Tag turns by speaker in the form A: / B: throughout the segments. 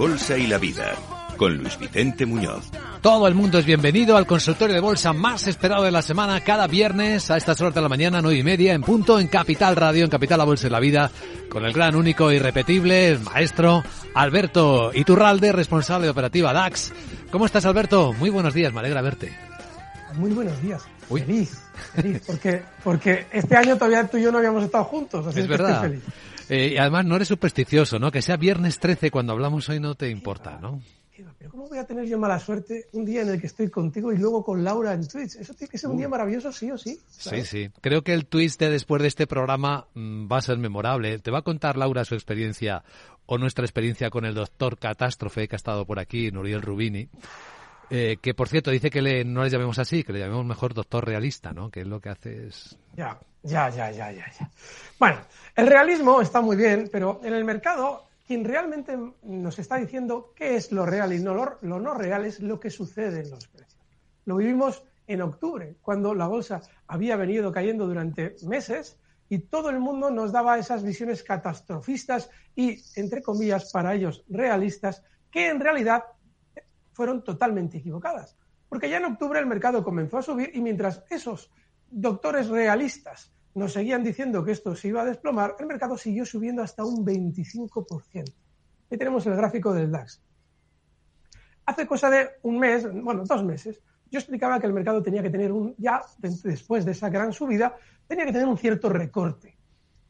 A: Bolsa y la Vida, con Luis Vicente Muñoz.
B: Todo el mundo es bienvenido al consultorio de bolsa más esperado de la semana, cada viernes a estas horas de la mañana, nueve y media, en punto, en Capital Radio, en Capital La Bolsa y la Vida, con el gran, único, irrepetible, el maestro Alberto Iturralde, responsable de operativa DAX. ¿Cómo estás, Alberto? Muy buenos días, me alegra verte.
C: Muy buenos días. Feliz, feliz, porque, porque este año todavía tú y yo no habíamos estado juntos, así
B: es,
C: que
B: verdad.
C: estoy feliz.
B: Eh, y además no eres supersticioso, ¿no? Que sea viernes 13 cuando hablamos hoy no te importa, ¿no?
C: Pero ¿cómo voy a tener yo mala suerte un día en el que estoy contigo y luego con Laura en Twitch? Eso tiene que ser un día maravilloso, sí o sí.
B: Sí, sí. Creo que el twist de después de este programa mm, va a ser memorable. Te va a contar Laura su experiencia o nuestra experiencia con el doctor Catástrofe que ha estado por aquí, Nuriel Rubini. Eh, que por cierto dice que le, no le llamemos así, que le llamemos mejor doctor realista, ¿no? Que es lo que hace es...
C: Ya, ya, ya, ya, ya, ya. Bueno, el realismo está muy bien, pero en el mercado quien realmente nos está diciendo qué es lo real y no lo, lo no real es lo que sucede en los precios. Lo vivimos en octubre, cuando la bolsa había venido cayendo durante meses y todo el mundo nos daba esas visiones catastrofistas y, entre comillas, para ellos realistas, que en realidad fueron totalmente equivocadas. Porque ya en octubre el mercado comenzó a subir y mientras esos doctores realistas nos seguían diciendo que esto se iba a desplomar, el mercado siguió subiendo hasta un 25%. Ahí tenemos el gráfico del DAX. Hace cosa de un mes, bueno, dos meses, yo explicaba que el mercado tenía que tener un, ya después de esa gran subida, tenía que tener un cierto recorte.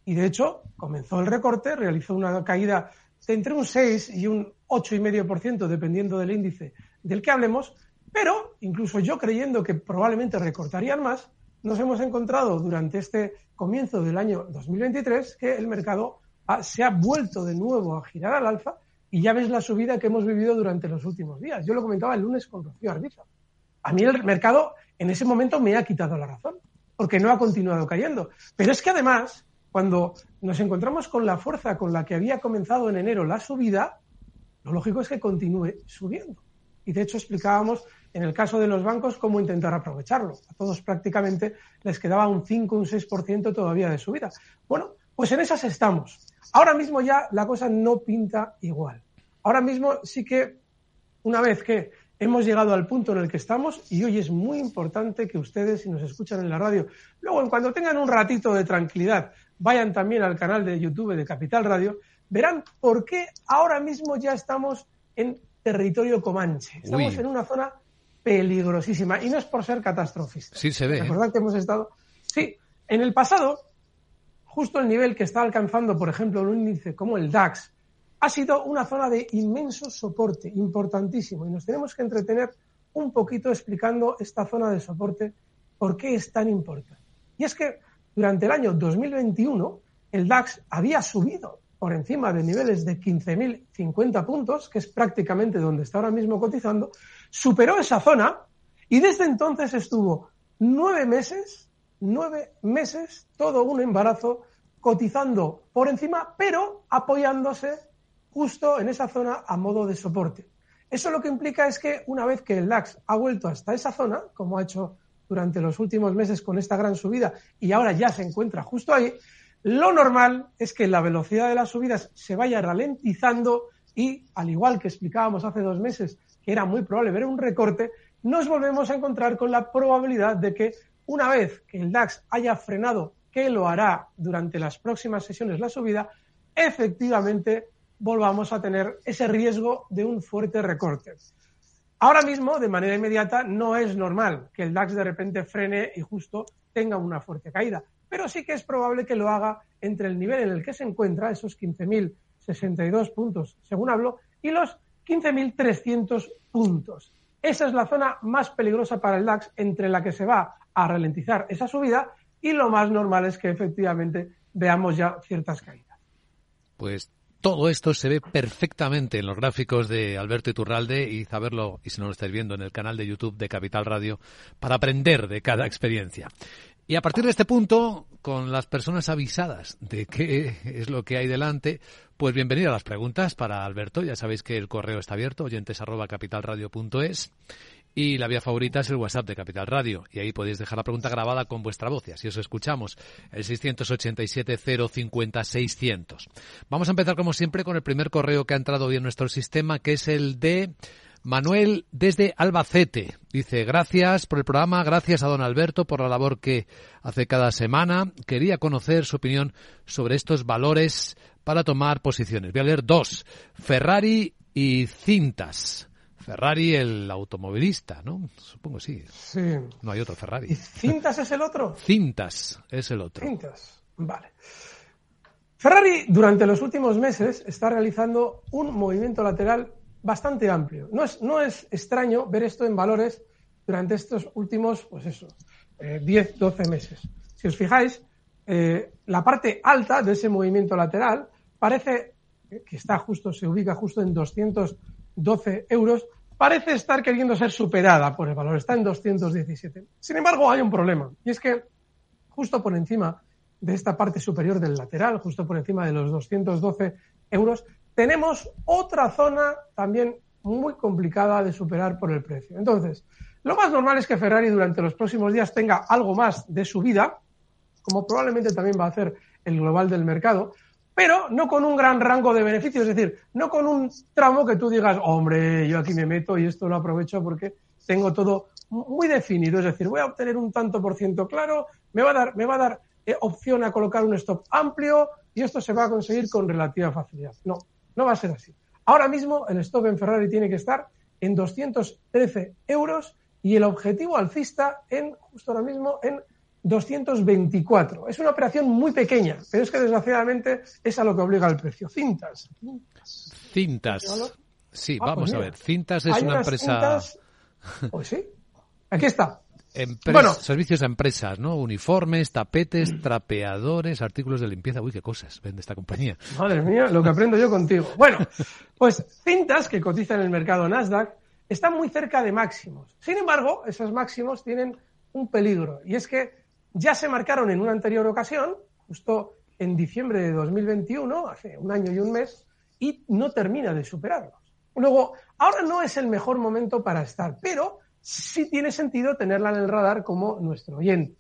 C: Y de hecho, comenzó el recorte, realizó una caída entre un 6 y un 8,5%, dependiendo del índice del que hablemos, pero incluso yo creyendo que probablemente recortarían más, nos hemos encontrado durante este comienzo del año 2023 que el mercado ha, se ha vuelto de nuevo a girar al alza y ya ves la subida que hemos vivido durante los últimos días. Yo lo comentaba el lunes con Rocío Arbiza. A mí el mercado en ese momento me ha quitado la razón, porque no ha continuado cayendo. Pero es que además, cuando nos encontramos con la fuerza con la que había comenzado en enero la subida, lo lógico es que continúe subiendo. Y de hecho explicábamos en el caso de los bancos cómo intentar aprovecharlo. A todos prácticamente les quedaba un 5, un 6% todavía de subida. Bueno, pues en esas estamos. Ahora mismo ya la cosa no pinta igual. Ahora mismo sí que una vez que hemos llegado al punto en el que estamos, y hoy es muy importante que ustedes, si nos escuchan en la radio, luego en cuando tengan un ratito de tranquilidad, vayan también al canal de YouTube de Capital Radio, verán por qué ahora mismo ya estamos en territorio comanche. Estamos
B: Uy.
C: en una zona peligrosísima y no es por ser catastrofista.
B: Sí se ve. ¿eh?
C: Recordad que hemos estado. Sí, en el pasado, justo el nivel que está alcanzando, por ejemplo, un índice como el DAX, ha sido una zona de inmenso soporte, importantísimo, y nos tenemos que entretener un poquito explicando esta zona de soporte, por qué es tan importante. Y es que durante el año 2021 el DAX había subido por encima de niveles de 15.050 puntos, que es prácticamente donde está ahora mismo cotizando, superó esa zona y desde entonces estuvo nueve meses, nueve meses, todo un embarazo, cotizando por encima, pero apoyándose justo en esa zona a modo de soporte. Eso lo que implica es que una vez que el DAX ha vuelto hasta esa zona, como ha hecho durante los últimos meses con esta gran subida y ahora ya se encuentra justo ahí, lo normal es que la velocidad de las subidas se vaya ralentizando y, al igual que explicábamos hace dos meses, que era muy probable ver un recorte, nos volvemos a encontrar con la probabilidad de que una vez que el DAX haya frenado, que lo hará durante las próximas sesiones la subida, efectivamente volvamos a tener ese riesgo de un fuerte recorte. Ahora mismo, de manera inmediata, no es normal que el DAX de repente frene y justo tenga una fuerte caída, pero sí que es probable que lo haga entre el nivel en el que se encuentra, esos 15.062 puntos, según hablo, y los 15.300 puntos. Esa es la zona más peligrosa para el DAX entre la que se va a ralentizar esa subida y lo más normal es que efectivamente veamos ya ciertas caídas.
B: Pues todo esto se ve perfectamente en los gráficos de Alberto Iturralde y saberlo, y si no lo estáis viendo, en el canal de YouTube de Capital Radio, para aprender de cada experiencia. Y a partir de este punto, con las personas avisadas de qué es lo que hay delante, pues bienvenido a las preguntas para Alberto. Ya sabéis que el correo está abierto, oyentes capitalradio.es. y la vía favorita es el WhatsApp de Capital Radio. Y ahí podéis dejar la pregunta grabada con vuestra voz y así os escuchamos. El 687-050-600. Vamos a empezar como siempre con el primer correo que ha entrado hoy en nuestro sistema, que es el de Manuel desde Albacete. Dice, gracias por el programa, gracias a don Alberto por la labor que hace cada semana. Quería conocer su opinión sobre estos valores para tomar posiciones. Voy a leer dos. Ferrari y cintas. Ferrari, el automovilista, ¿no? Supongo sí.
C: Sí.
B: No hay otro Ferrari.
C: ¿Y cintas es el otro?
B: Cintas es el otro.
C: Cintas, vale. Ferrari durante los últimos meses está realizando un movimiento lateral bastante amplio. No es, no es extraño ver esto en valores durante estos últimos, pues eso, 10, eh, 12 meses. Si os fijáis, eh, la parte alta de ese movimiento lateral parece que está justo, se ubica justo en 212 euros, parece estar queriendo ser superada por el valor, está en 217. Sin embargo, hay un problema, y es que justo por encima de esta parte superior del lateral, justo por encima de los 212 euros, tenemos otra zona también muy complicada de superar por el precio. Entonces, lo más normal es que Ferrari durante los próximos días tenga algo más de subida, como probablemente también va a hacer el global del mercado, pero no con un gran rango de beneficios, es decir, no con un tramo que tú digas, hombre, yo aquí me meto y esto lo aprovecho porque tengo todo muy definido, es decir, voy a obtener un tanto por ciento claro, me va a dar, me va a dar eh, opción a colocar un stop amplio y esto se va a conseguir con relativa facilidad. No, no va a ser así. Ahora mismo el stop en Ferrari tiene que estar en 213 euros y el objetivo alcista en, justo ahora mismo, en 224. Es una operación muy pequeña, pero es que desgraciadamente es a lo que obliga el precio. Cintas.
B: Cintas. Sí, ah, vamos pues a ver. Cintas es una empresa.
C: Pues sí. Aquí está
B: bueno. Servicios a empresas, ¿no? Uniformes, tapetes, trapeadores, artículos de limpieza. Uy, qué cosas vende esta compañía.
C: Madre mía, lo que aprendo yo contigo. Bueno, pues cintas que cotizan en el mercado Nasdaq están muy cerca de máximos. Sin embargo, esos máximos tienen un peligro y es que ya se marcaron en una anterior ocasión, justo en diciembre de 2021, hace un año y un mes, y no termina de superarlos. Luego, ahora no es el mejor momento para estar, pero sí tiene sentido tenerla en el radar como nuestro oyente.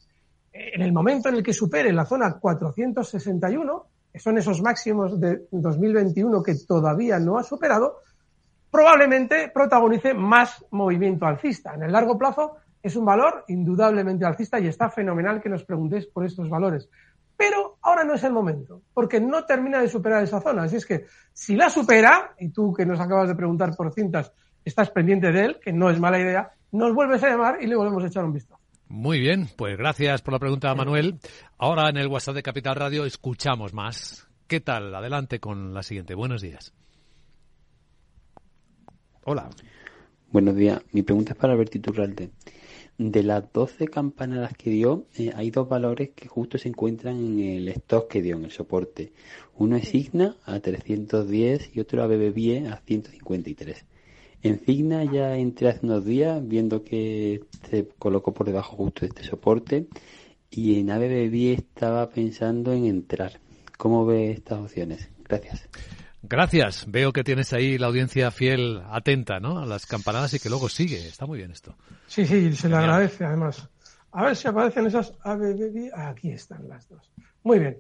C: En el momento en el que supere la zona 461, que son esos máximos de 2021 que todavía no ha superado, probablemente protagonice más movimiento alcista. En el largo plazo es un valor indudablemente alcista y está fenomenal que nos preguntéis por estos valores. Pero ahora no es el momento, porque no termina de superar esa zona. Así es que si la supera, y tú que nos acabas de preguntar por cintas, estás pendiente de él, que no es mala idea, nos vuelves a llamar y le volvemos a echar un vistazo.
B: Muy bien, pues gracias por la pregunta, Manuel. Ahora en el WhatsApp de Capital Radio escuchamos más. ¿Qué tal? Adelante con la siguiente. Buenos días. Hola.
D: Buenos días. Mi pregunta es para Alberto Iturralde. De las 12 campanadas que dio, eh, hay dos valores que justo se encuentran en el stock que dio, en el soporte. Uno es Signa a 310 y otro a BBVie a 153. En Figna ya entré hace unos días viendo que se colocó por debajo justo de este soporte y en ABBB estaba pensando en entrar. ¿Cómo ve estas opciones? Gracias.
B: Gracias. Veo que tienes ahí la audiencia fiel atenta, ¿no? A las campanadas y que luego sigue. Está muy bien esto.
C: Sí, sí, se le agradece además. A ver si aparecen esas. Aquí están las dos. Muy bien.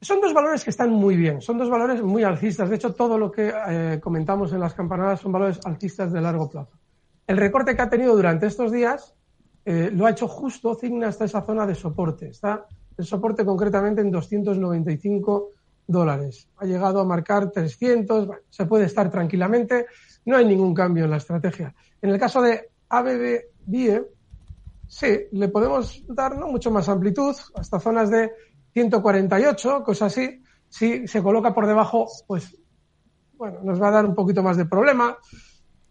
C: Son dos valores que están muy bien, son dos valores muy alcistas. De hecho, todo lo que eh, comentamos en las campanadas son valores alcistas de largo plazo. El recorte que ha tenido durante estos días eh, lo ha hecho justo Cigna hasta esa zona de soporte. Está el soporte concretamente en 295 dólares. Ha llegado a marcar 300, se puede estar tranquilamente, no hay ningún cambio en la estrategia. En el caso de ABB BIE, sí, le podemos dar no mucho más amplitud, hasta zonas de 148, cosas así. Si se coloca por debajo, pues bueno, nos va a dar un poquito más de problema.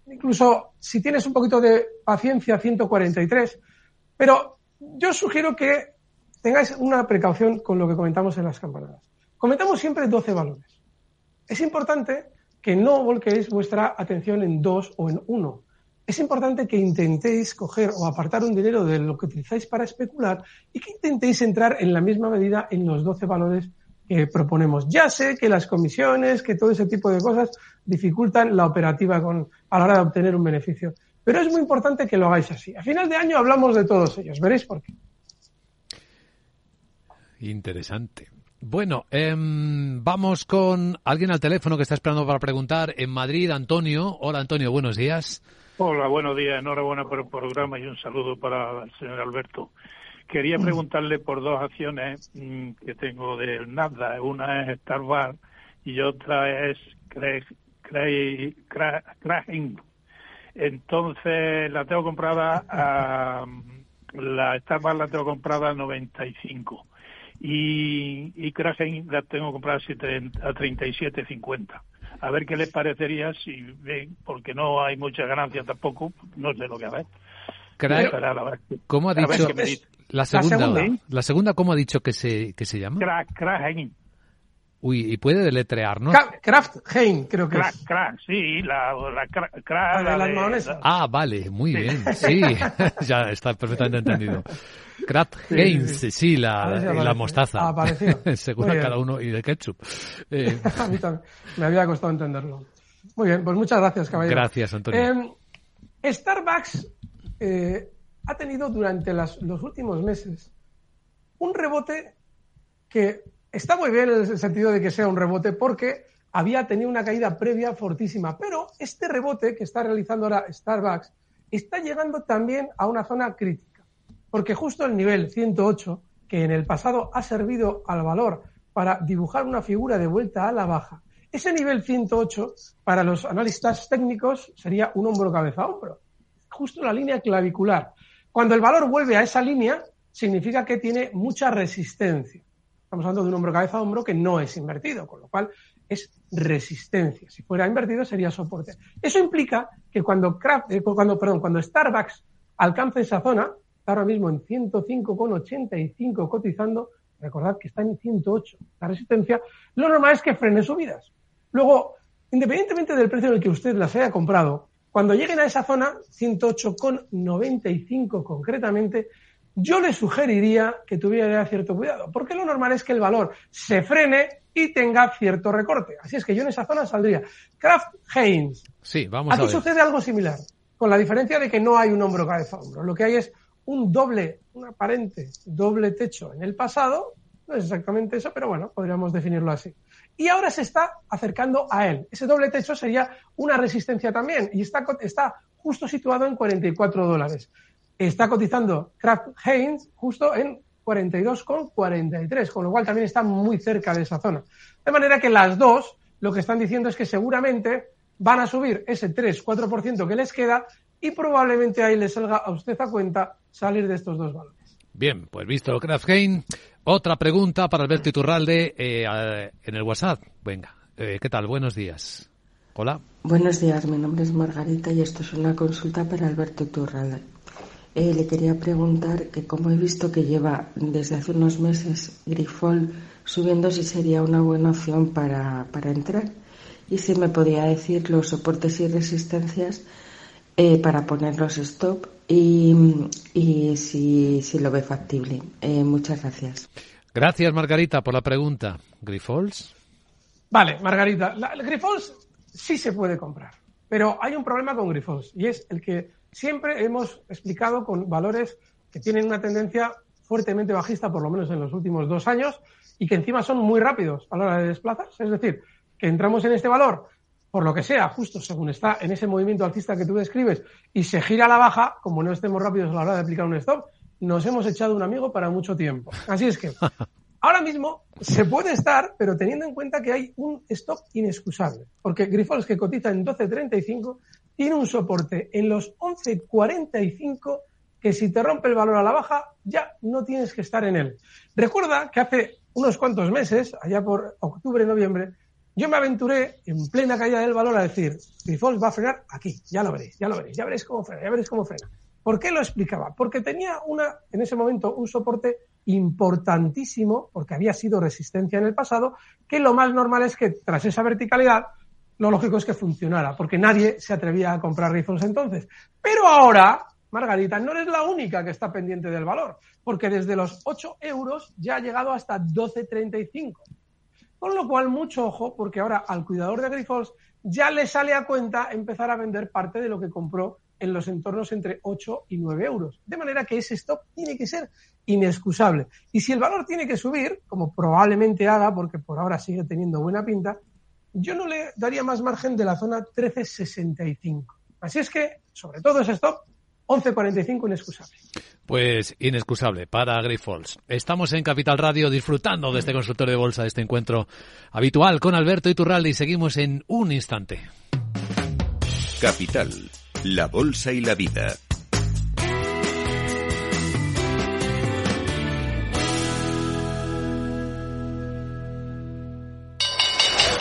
C: Incluso si tienes un poquito de paciencia, 143. Pero yo sugiero que tengáis una precaución con lo que comentamos en las campanadas. Comentamos siempre 12 valores. Es importante que no volquéis vuestra atención en dos o en uno es importante que intentéis coger o apartar un dinero de lo que utilizáis para especular y que intentéis entrar en la misma medida en los 12 valores que proponemos. Ya sé que las comisiones, que todo ese tipo de cosas dificultan la operativa con, a la hora de obtener un beneficio. Pero es muy importante que lo hagáis así. A final de año hablamos de todos ellos, veréis por qué.
B: Interesante. Bueno, em, vamos con alguien al teléfono que está esperando para preguntar. En Madrid, Antonio. Hola, Antonio, buenos días.
E: Hola, buenos días. Enhorabuena por el programa y un saludo para el señor Alberto. Quería preguntarle por dos acciones mm, que tengo del Nasdaq. Una es Starbucks y otra es Craig, Entonces, la tengo comprada a... La Starbucks la tengo comprada a 95 y, y Kraken la tengo comprada a 37.50. A ver qué les parecería si ven, porque no hay mucha ganancia tampoco, no sé lo que hacer.
B: ¿Cómo ha dicho? La segunda, la segunda, ¿cómo ha dicho que se, que se llama?
E: Kraken.
B: Uy, ¿y puede deletrearnos?
C: Kraft Hein, creo que
E: es. Crack, sí, la, la,
C: la, de las
B: Ah, vale, muy bien, sí, ya está perfectamente entendido. Kraft Heinz, sí, la, la mostaza.
C: Ah,
B: Según cada uno, y de ketchup.
C: Eh. A mí también, me había costado entenderlo. Muy bien, pues muchas gracias, caballero.
B: Gracias, Antonio.
C: Eh, Starbucks eh, ha tenido durante las, los últimos meses un rebote que está muy bien en el sentido de que sea un rebote porque había tenido una caída previa fortísima, pero este rebote que está realizando ahora Starbucks está llegando también a una zona crítica, porque justo el nivel 108, que en el pasado ha servido al valor para dibujar una figura de vuelta a la baja, ese nivel 108 para los analistas técnicos sería un hombro cabeza a hombro, justo la línea clavicular. Cuando el valor vuelve a esa línea, significa que tiene mucha resistencia. Estamos hablando de un hombro cabeza a hombro que no es invertido, con lo cual es resistencia. Si fuera invertido sería soporte. Eso implica que cuando, eh, cuando, perdón, cuando Starbucks alcance esa zona, está ahora mismo en 105,85 cotizando, recordad que está en 108 la resistencia, lo normal es que frene subidas. Luego, independientemente del precio en el que usted las haya comprado, cuando lleguen a esa zona, 108,95 concretamente, yo le sugeriría que tuviera cierto cuidado, porque lo normal es que el valor se frene y tenga cierto recorte. Así es que yo en esa zona saldría. Kraft Heinz.
B: Sí, vamos
C: Aquí
B: a ver.
C: sucede algo similar, con la diferencia de que no hay un hombro cabeza hombro. Lo que hay es un doble, un aparente doble techo en el pasado. No es exactamente eso, pero bueno, podríamos definirlo así. Y ahora se está acercando a él. Ese doble techo sería una resistencia también y está, está justo situado en 44 dólares está cotizando Kraft Heinz justo en 42,43, con lo cual también está muy cerca de esa zona. De manera que las dos lo que están diciendo es que seguramente van a subir ese 3-4% que les queda y probablemente ahí les salga a usted a cuenta salir de estos dos valores.
B: Bien, pues visto Kraft Heinz, otra pregunta para Alberto Iturralde eh, en el WhatsApp. Venga, eh, ¿qué tal? Buenos días. Hola.
F: Buenos días, mi nombre es Margarita y esto es una consulta para Alberto Iturralde. Eh, le quería preguntar que como he visto que lleva desde hace unos meses Grifol subiendo, si sería una buena opción para, entrar y si me podía decir los soportes y resistencias eh, para poner los stop y, si, si, lo ve factible. Eh, muchas gracias.
B: Gracias, Margarita, por la pregunta. ¿Grifols?
C: Vale, Margarita. La, Grifols sí se puede comprar, pero hay un problema con Grifols y es el que siempre hemos explicado con valores que tienen una tendencia fuertemente bajista, por lo menos en los últimos dos años, y que encima son muy rápidos a la hora de desplazarse. Es decir, que entramos en este valor, por lo que sea, justo según está en ese movimiento alcista que tú describes, y se gira a la baja, como no estemos rápidos a la hora de aplicar un stop, nos hemos echado un amigo para mucho tiempo. Así es que ahora mismo se puede estar, pero teniendo en cuenta que hay un stop inexcusable, porque Grifols que cotiza en 12.35 tiene un soporte en los 11.45 que si te rompe el valor a la baja ya no tienes que estar en él. Recuerda que hace unos cuantos meses, allá por octubre, noviembre, yo me aventuré en plena caída del valor a decir, Grifols va a frenar aquí, ya lo veréis, ya lo veréis, ya veréis cómo frena, ya veréis cómo frena. ¿Por qué lo explicaba? Porque tenía una, en ese momento, un soporte importantísimo, porque había sido resistencia en el pasado, que lo más normal es que tras esa verticalidad lo lógico es que funcionara, porque nadie se atrevía a comprar rifles entonces. Pero ahora, Margarita, no eres la única que está pendiente del valor, porque desde los 8 euros ya ha llegado hasta 12,35. Con lo cual, mucho ojo, porque ahora al cuidador de Grifols ya le sale a cuenta empezar a vender parte de lo que compró en los entornos entre 8 y 9 euros. De manera que ese stop tiene que ser inexcusable. Y si el valor tiene que subir, como probablemente haga, porque por ahora sigue teniendo buena pinta, yo no le daría más margen de la zona 1365. Así es que, sobre todo ese stop, 11.45 inexcusable.
B: Pues inexcusable para Grifols. Estamos en Capital Radio disfrutando de este consultorio de bolsa, de este encuentro habitual con Alberto Iturralde y seguimos en un instante.
A: Capital, la bolsa y la vida.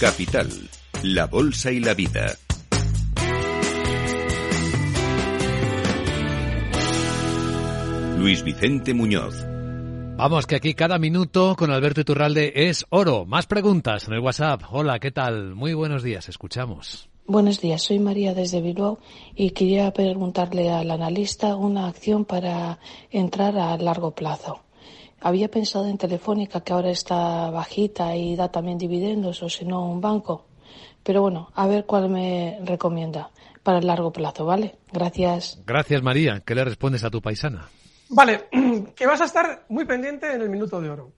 A: Capital, la bolsa y la vida. Luis Vicente Muñoz.
B: Vamos, que aquí cada minuto con Alberto Iturralde es oro. Más preguntas en el WhatsApp. Hola, ¿qué tal? Muy buenos días, escuchamos.
G: Buenos días, soy María desde Bilbao y quería preguntarle al analista una acción para entrar a largo plazo. Había pensado en Telefónica, que ahora está bajita y da también dividendos, o si no, un banco. Pero bueno, a ver cuál me recomienda para el largo plazo, ¿vale? Gracias.
B: Gracias, María. ¿Qué le respondes a tu paisana?
C: Vale, que vas a estar muy pendiente en el minuto de oro.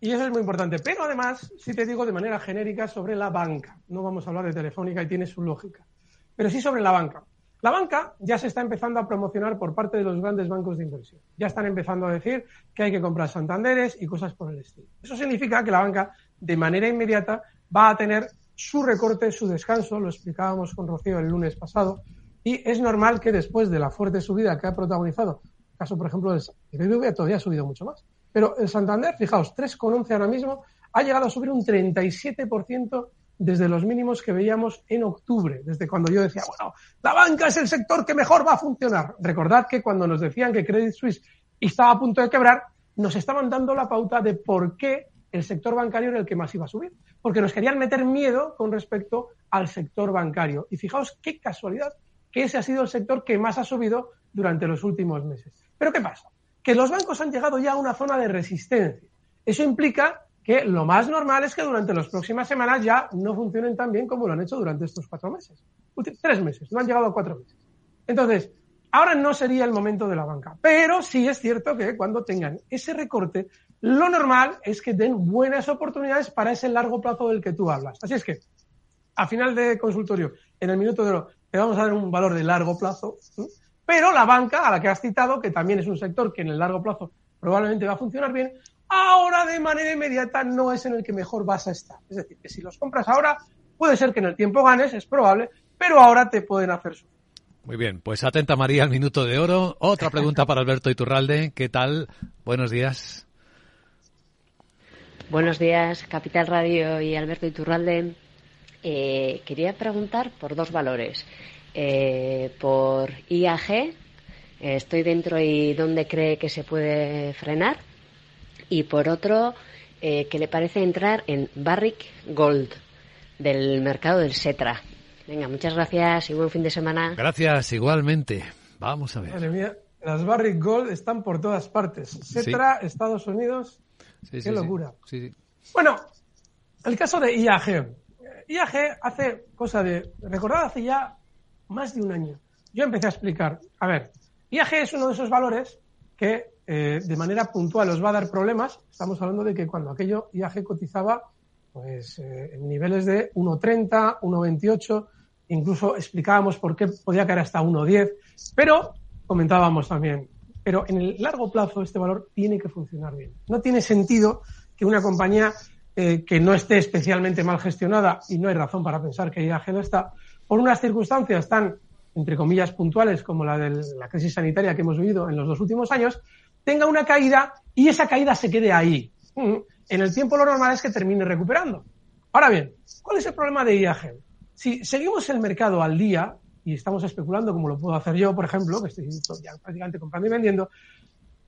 C: Y eso es muy importante. Pero además, sí te digo de manera genérica sobre la banca. No vamos a hablar de Telefónica y tiene su lógica. Pero sí sobre la banca. La banca ya se está empezando a promocionar por parte de los grandes bancos de inversión. Ya están empezando a decir que hay que comprar Santanderes y cosas por el estilo. Eso significa que la banca, de manera inmediata, va a tener su recorte, su descanso, lo explicábamos con Rocío el lunes pasado, y es normal que después de la fuerte subida que ha protagonizado, el caso, por ejemplo, del BBVA todavía ha subido mucho más, pero el Santander, fijaos, 3,11 ahora mismo, ha llegado a subir un 37% desde los mínimos que veíamos en octubre, desde cuando yo decía, bueno, la banca es el sector que mejor va a funcionar. Recordad que cuando nos decían que Credit Suisse estaba a punto de quebrar, nos estaban dando la pauta de por qué el sector bancario era el que más iba a subir, porque nos querían meter miedo con respecto al sector bancario. Y fijaos qué casualidad que ese ha sido el sector que más ha subido durante los últimos meses. Pero ¿qué pasa? Que los bancos han llegado ya a una zona de resistencia. Eso implica que lo más normal es que durante las próximas semanas ya no funcionen tan bien como lo han hecho durante estos cuatro meses. Tres meses, no han llegado a cuatro meses. Entonces, ahora no sería el momento de la banca, pero sí es cierto que cuando tengan ese recorte, lo normal es que den buenas oportunidades para ese largo plazo del que tú hablas. Así es que, a final de consultorio, en el minuto de oro, te vamos a dar un valor de largo plazo, pero la banca, a la que has citado, que también es un sector que en el largo plazo probablemente va a funcionar bien, ahora de manera inmediata no es en el que mejor vas a estar. Es decir, que si los compras ahora, puede ser que en el tiempo ganes, es probable, pero ahora te pueden hacer sufrir.
B: Muy bien, pues atenta María al minuto de oro. Otra pregunta para Alberto Iturralde. ¿Qué tal? Buenos días.
H: Buenos días, Capital Radio y Alberto Iturralde. Eh, quería preguntar por dos valores. Eh, por IAG, eh, estoy dentro y dónde cree que se puede frenar y por otro, eh, que le parece entrar en Barrick Gold del mercado del Setra. Venga, muchas gracias y buen fin de semana.
B: Gracias, igualmente. Vamos a ver.
C: Madre mía, las Barrick Gold están por todas partes. Setra, Estados Unidos.
B: Sí,
C: Qué locura.
B: Sí,
C: bueno, el caso de IAG. IAG hace cosa de. Recordad, hace ya más de un año. Yo empecé a explicar. A ver, IAG es uno de esos valores que eh, de manera puntual os va a dar problemas. Estamos hablando de que cuando aquello IAG cotizaba pues eh, en niveles de 1.30, 1.28, incluso explicábamos por qué podía caer hasta 1.10, pero comentábamos también, pero en el largo plazo este valor tiene que funcionar bien. No tiene sentido que una compañía eh, que no esté especialmente mal gestionada, y no hay razón para pensar que IAG no está, por unas circunstancias tan, entre comillas, puntuales como la de la crisis sanitaria que hemos vivido en los dos últimos años, tenga una caída y esa caída se quede ahí. Mm, en el tiempo lo normal es que termine recuperando. Ahora bien, ¿cuál es el problema de IAG? Si seguimos el mercado al día y estamos especulando como lo puedo hacer yo, por ejemplo, que estoy ya prácticamente comprando y vendiendo,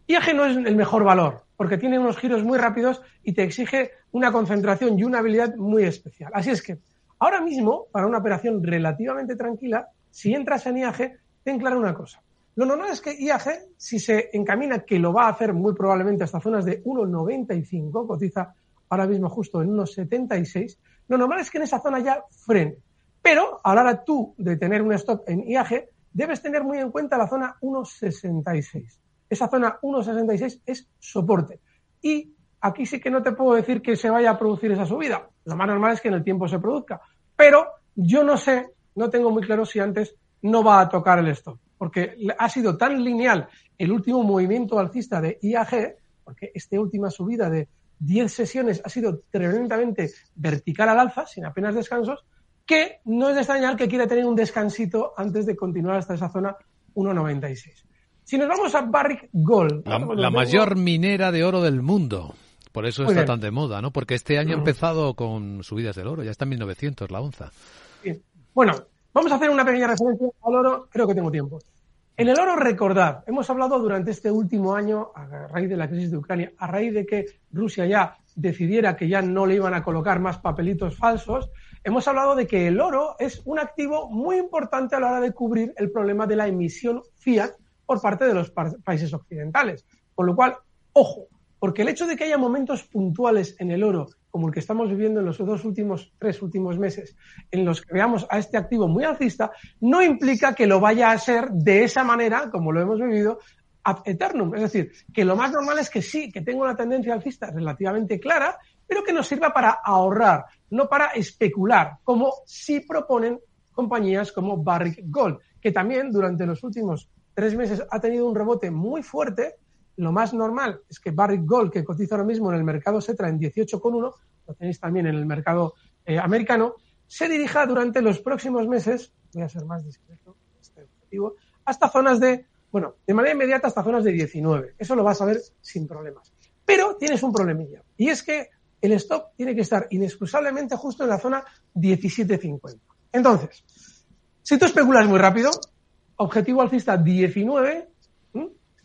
C: IAG no es el mejor valor, porque tiene unos giros muy rápidos y te exige una concentración y una habilidad muy especial. Así es que, ahora mismo, para una operación relativamente tranquila, si entras en IAG, ten claro una cosa. Lo normal es que IAG, si se encamina, que lo va a hacer muy probablemente hasta zonas de 1,95, cotiza ahora mismo justo en 1,76, lo normal es que en esa zona ya frene. Pero a la hora tú de tener un stop en IAG, debes tener muy en cuenta la zona 1,66. Esa zona 1,66 es soporte. Y aquí sí que no te puedo decir que se vaya a producir esa subida. Lo más normal es que en el tiempo se produzca. Pero yo no sé, no tengo muy claro si antes no va a tocar el stop. Porque ha sido tan lineal el último movimiento alcista de IAG, porque esta última subida de 10 sesiones ha sido tremendamente vertical al alza, sin apenas descansos, que no es de extrañar que quiera tener un descansito antes de continuar hasta esa zona 1,96. Si nos vamos a Barrick Gold.
B: La, mayor minera de oro del mundo. Por eso está tan de moda, ¿no? Porque este año ha empezado con subidas del oro, ya está en 1900 la onza.
C: Bueno, vamos a hacer una pequeña referencia al oro, creo que tengo tiempo. En el oro, recordad, hemos hablado durante este último año, a raíz de la crisis de Ucrania, a raíz de que Rusia ya decidiera que ya no le iban a colocar más papelitos falsos, hemos hablado de que el oro es un activo muy importante a la hora de cubrir el problema de la emisión fiat por parte de los países occidentales. Con lo cual, ojo, porque el hecho de que haya momentos puntuales en el oro, como el que estamos viviendo en los dos últimos, tres últimos meses, en los que veamos a este activo muy alcista, no implica que lo vaya a ser de esa manera, como lo hemos vivido, ad eternum. Es decir, que lo más normal es que sí, que tenga una tendencia alcista relativamente clara, pero que nos sirva para ahorrar, no para especular, como sí proponen compañías como Barrick Gold, que también durante los últimos tres meses ha tenido un rebote muy fuerte, lo más normal es que Barrick Gold, que cotiza ahora mismo en el mercado SETRA en 18,1, lo tenéis también en el mercado eh, americano, se dirija durante los próximos meses, voy a ser más discreto, este objetivo, hasta zonas de, bueno, de manera inmediata hasta zonas de 19. Eso lo vas a ver sin problemas. Pero tienes un problemilla, y es que el stop tiene que estar inexcusablemente justo en la zona 17.50. Entonces, si tú especulas muy rápido, objetivo alcista 19,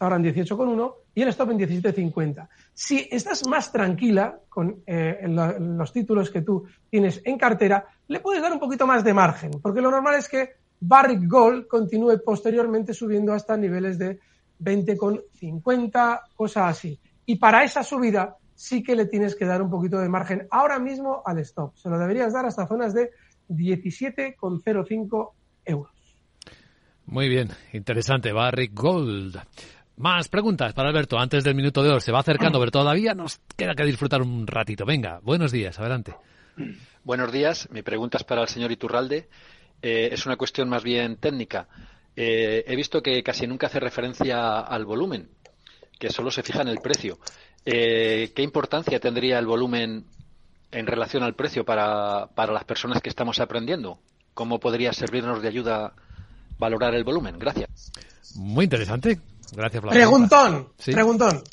C: ahora en 18,1 y el stop en 17,50. Si estás más tranquila con eh, los títulos que tú tienes en cartera, le puedes dar un poquito más de margen, porque lo normal es que Barrick Gold continúe posteriormente subiendo hasta niveles de 20,50, cosas así. Y para esa subida sí que le tienes que dar un poquito de margen ahora mismo al stop. Se lo deberías dar hasta zonas de 17,05 euros.
B: Muy bien, interesante. Barrick Gold. Más preguntas para Alberto antes del minuto de oro. Se va acercando, pero todavía nos queda que disfrutar un ratito. Venga, buenos días, adelante.
I: Buenos días. Mi pregunta es para el señor Iturralde. Eh, es una cuestión más bien técnica. Eh, he visto que casi nunca hace referencia al volumen, que solo se fija en el precio. Eh, ¿Qué importancia tendría el volumen en relación al precio para, para las personas que estamos aprendiendo? ¿Cómo podría servirnos de ayuda valorar el volumen. Gracias.
B: Muy interesante. Gracias,
C: por Preguntón, preguntón.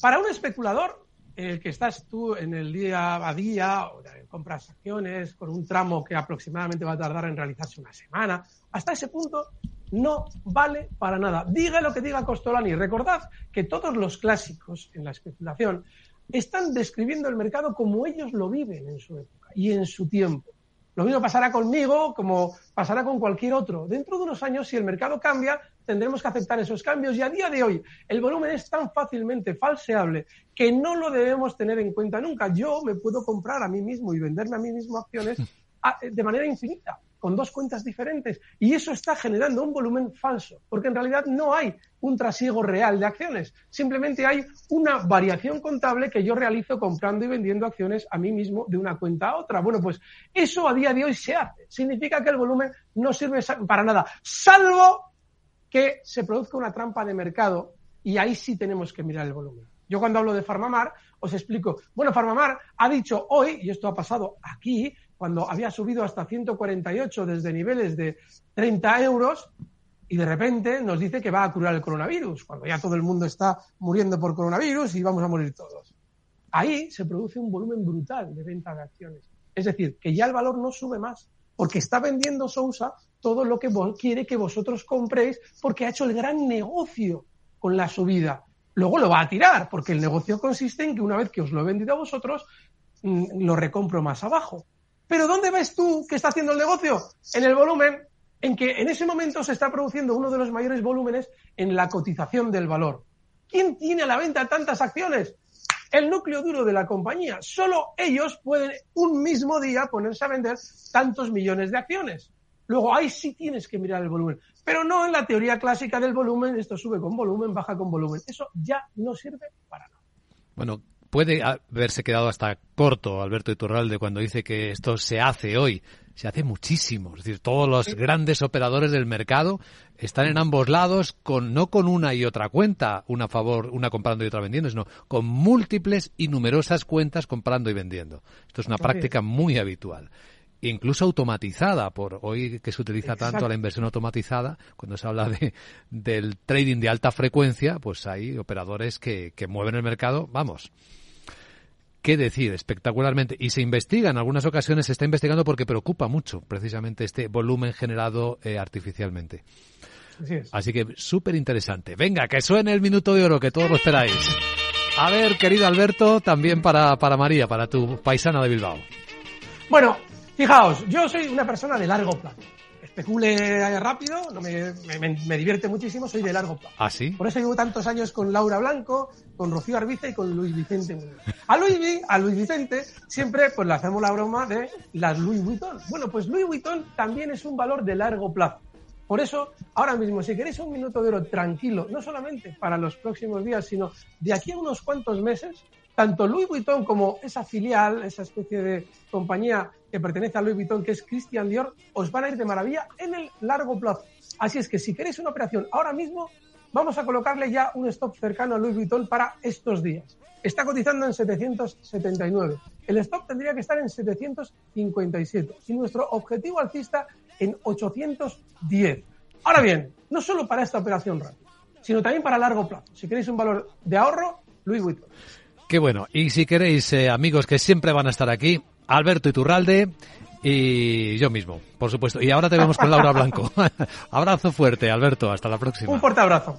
C: Para un especulador, el que estás tú en el día a día, compras acciones con un tramo que aproximadamente va a tardar en realizarse una semana, hasta ese punto no vale para nada. Diga lo que diga Costolani. Recordad que todos los clásicos en la especulación están describiendo el mercado como ellos lo viven en su época y en su tiempo. Lo mismo pasará conmigo como pasará con cualquier otro. Dentro de unos años, si el mercado cambia, tendremos que aceptar esos cambios y a día de hoy el volumen es tan fácilmente falseable que no lo debemos tener en cuenta nunca. Yo me puedo comprar a mí mismo y venderme a mí mismo acciones de manera infinita con dos cuentas diferentes. Y eso está generando un volumen falso, porque en realidad no hay un trasiego real de acciones. Simplemente hay una variación contable que yo realizo comprando y vendiendo acciones a mí mismo de una cuenta a otra. Bueno, pues eso a día de hoy se hace. Significa que el volumen no sirve para nada, salvo que se produzca una trampa de mercado y ahí sí tenemos que mirar el volumen. Yo cuando hablo de Farmamar os explico, bueno, Farmamar ha dicho hoy, y esto ha pasado aquí, cuando había subido hasta 148 desde niveles de 30 euros, y de repente nos dice que va a curar el coronavirus, cuando ya todo el mundo está muriendo por coronavirus y vamos a morir todos. Ahí se produce un volumen brutal de venta de acciones. Es decir, que ya el valor no sube más, porque está vendiendo Sousa todo lo que quiere que vosotros compréis, porque ha hecho el gran negocio con la subida. Luego lo va a tirar, porque el negocio consiste en que una vez que os lo he vendido a vosotros, mm, lo recompro más abajo. Pero ¿dónde ves tú que está haciendo el negocio? En el volumen, en que en ese momento se está produciendo uno de los mayores volúmenes en la cotización del valor. ¿Quién tiene a la venta tantas acciones? El núcleo duro de la compañía. Solo ellos pueden un mismo día ponerse a vender tantos millones de acciones. Luego ahí sí tienes que mirar el volumen, pero no en la teoría clásica del volumen, esto sube con volumen, baja con volumen. Eso ya no sirve para nada.
B: Bueno, puede haberse quedado hasta corto Alberto Iturralde cuando dice que esto se hace hoy. Se hace muchísimo. Es decir, todos los grandes operadores del mercado están en ambos lados con no con una y otra cuenta, una a favor, una comprando y otra vendiendo, sino con múltiples y numerosas cuentas comprando y vendiendo. Esto es una práctica muy habitual incluso automatizada, por hoy que se utiliza tanto la inversión automatizada, cuando se habla de, del trading de alta frecuencia, pues hay operadores que, que mueven el mercado, vamos, qué decir, espectacularmente. Y se investiga, en algunas ocasiones se está investigando porque preocupa mucho precisamente este volumen generado eh, artificialmente. Así, que súper interesante. Venga, que suene el minuto de oro, que todos lo esperáis. A ver, querido Alberto, también para, para María, para tu paisana de Bilbao.
C: Bueno, Fijaos, yo soy una persona de largo plazo. Especule rápido, no me, me, divierte muchísimo, soy de largo plazo.
B: ¿Ah, sí?
C: Por eso llevo tantos años con Laura Blanco, con Rocío Arbiza y con Luis Vicente. A Luis, a Luis Vicente siempre pues le hacemos la broma de las Louis Vuitton. Bueno, pues Louis Vuitton también es un valor de largo plazo. Por eso, ahora mismo, si queréis un minuto de oro tranquilo, no solamente para los próximos días, sino de aquí a unos cuantos meses, tanto Louis Vuitton como esa filial, esa especie de compañía que pertenece a Louis Vuitton, que es Christian Dior, os van a ir de maravilla en el largo plazo. Así es que si queréis una operación ahora mismo, vamos a colocarle ya un stop cercano a Louis Vuitton para estos días. Está cotizando en 779. El stop tendría que estar en 757 y nuestro objetivo alcista en 810. Ahora bien, no solo para esta operación rápida, sino también para largo plazo. Si queréis un valor de ahorro, Louis Vuitton.
B: Qué bueno. Y si queréis, eh, amigos que siempre van a estar aquí, Alberto Iturralde y yo mismo, por supuesto. Y ahora te vemos con Laura Blanco. abrazo fuerte, Alberto. Hasta la próxima.
C: Un fuerte abrazo.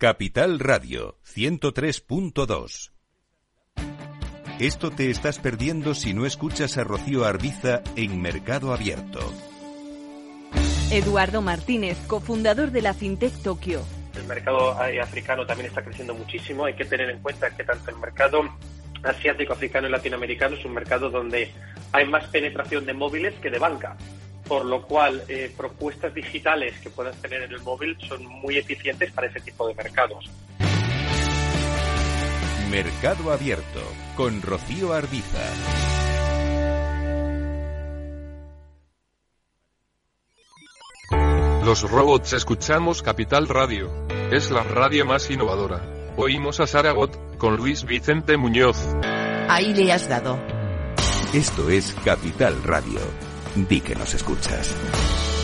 A: Capital Radio 103.2 Esto te estás perdiendo si no escuchas a Rocío Arbiza en Mercado Abierto.
J: Eduardo Martínez, cofundador de la FinTech Tokio.
K: El mercado africano también está creciendo muchísimo. Hay que tener en cuenta que tanto el mercado asiático, africano y latinoamericano es un mercado donde hay más penetración de móviles que de banca por lo cual eh, propuestas digitales que puedas tener en el móvil son muy eficientes para ese tipo de mercados.
A: Mercado Abierto con Rocío Arbiza.
L: Los robots escuchamos Capital Radio. Es la radio más innovadora. Oímos a Saragot con Luis Vicente Muñoz.
J: Ahí le has dado.
A: Esto es Capital Radio Di que nos escuchas.